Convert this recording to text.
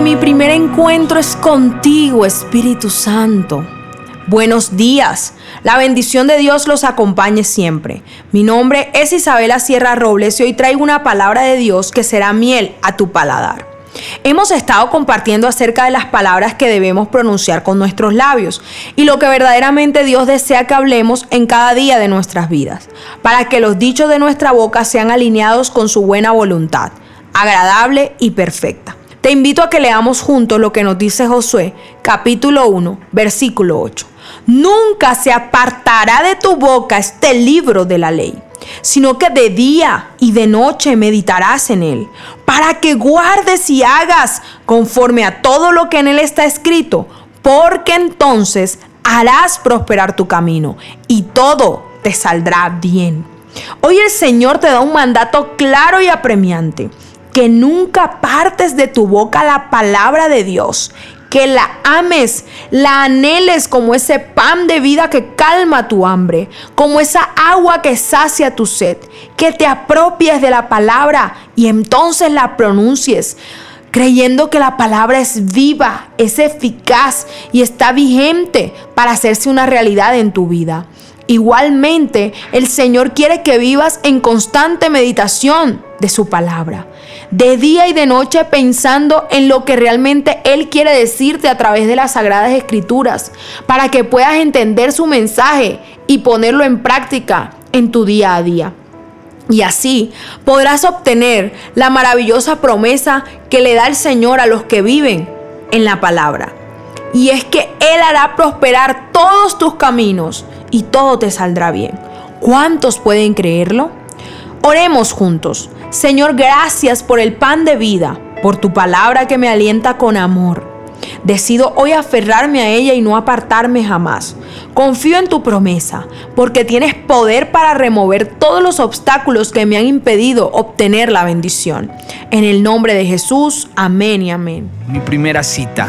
mi primer encuentro es contigo, Espíritu Santo. Buenos días. La bendición de Dios los acompañe siempre. Mi nombre es Isabela Sierra Robles y hoy traigo una palabra de Dios que será miel a tu paladar. Hemos estado compartiendo acerca de las palabras que debemos pronunciar con nuestros labios y lo que verdaderamente Dios desea que hablemos en cada día de nuestras vidas, para que los dichos de nuestra boca sean alineados con su buena voluntad, agradable y perfecta. Te invito a que leamos juntos lo que nos dice Josué, capítulo 1, versículo 8. Nunca se apartará de tu boca este libro de la ley, sino que de día y de noche meditarás en él, para que guardes y hagas conforme a todo lo que en él está escrito, porque entonces harás prosperar tu camino y todo te saldrá bien. Hoy el Señor te da un mandato claro y apremiante que nunca partes de tu boca la palabra de Dios, que la ames, la anheles como ese pan de vida que calma tu hambre, como esa agua que sacia tu sed, que te apropies de la palabra y entonces la pronuncies creyendo que la palabra es viva, es eficaz y está vigente para hacerse una realidad en tu vida. Igualmente, el Señor quiere que vivas en constante meditación de su palabra, de día y de noche pensando en lo que realmente Él quiere decirte a través de las sagradas escrituras, para que puedas entender su mensaje y ponerlo en práctica en tu día a día. Y así podrás obtener la maravillosa promesa que le da el Señor a los que viven en la palabra. Y es que Él hará prosperar todos tus caminos y todo te saldrá bien. ¿Cuántos pueden creerlo? Oremos juntos. Señor, gracias por el pan de vida, por tu palabra que me alienta con amor. Decido hoy aferrarme a ella y no apartarme jamás. Confío en tu promesa, porque tienes poder para remover todos los obstáculos que me han impedido obtener la bendición. En el nombre de Jesús, amén y amén. Mi primera cita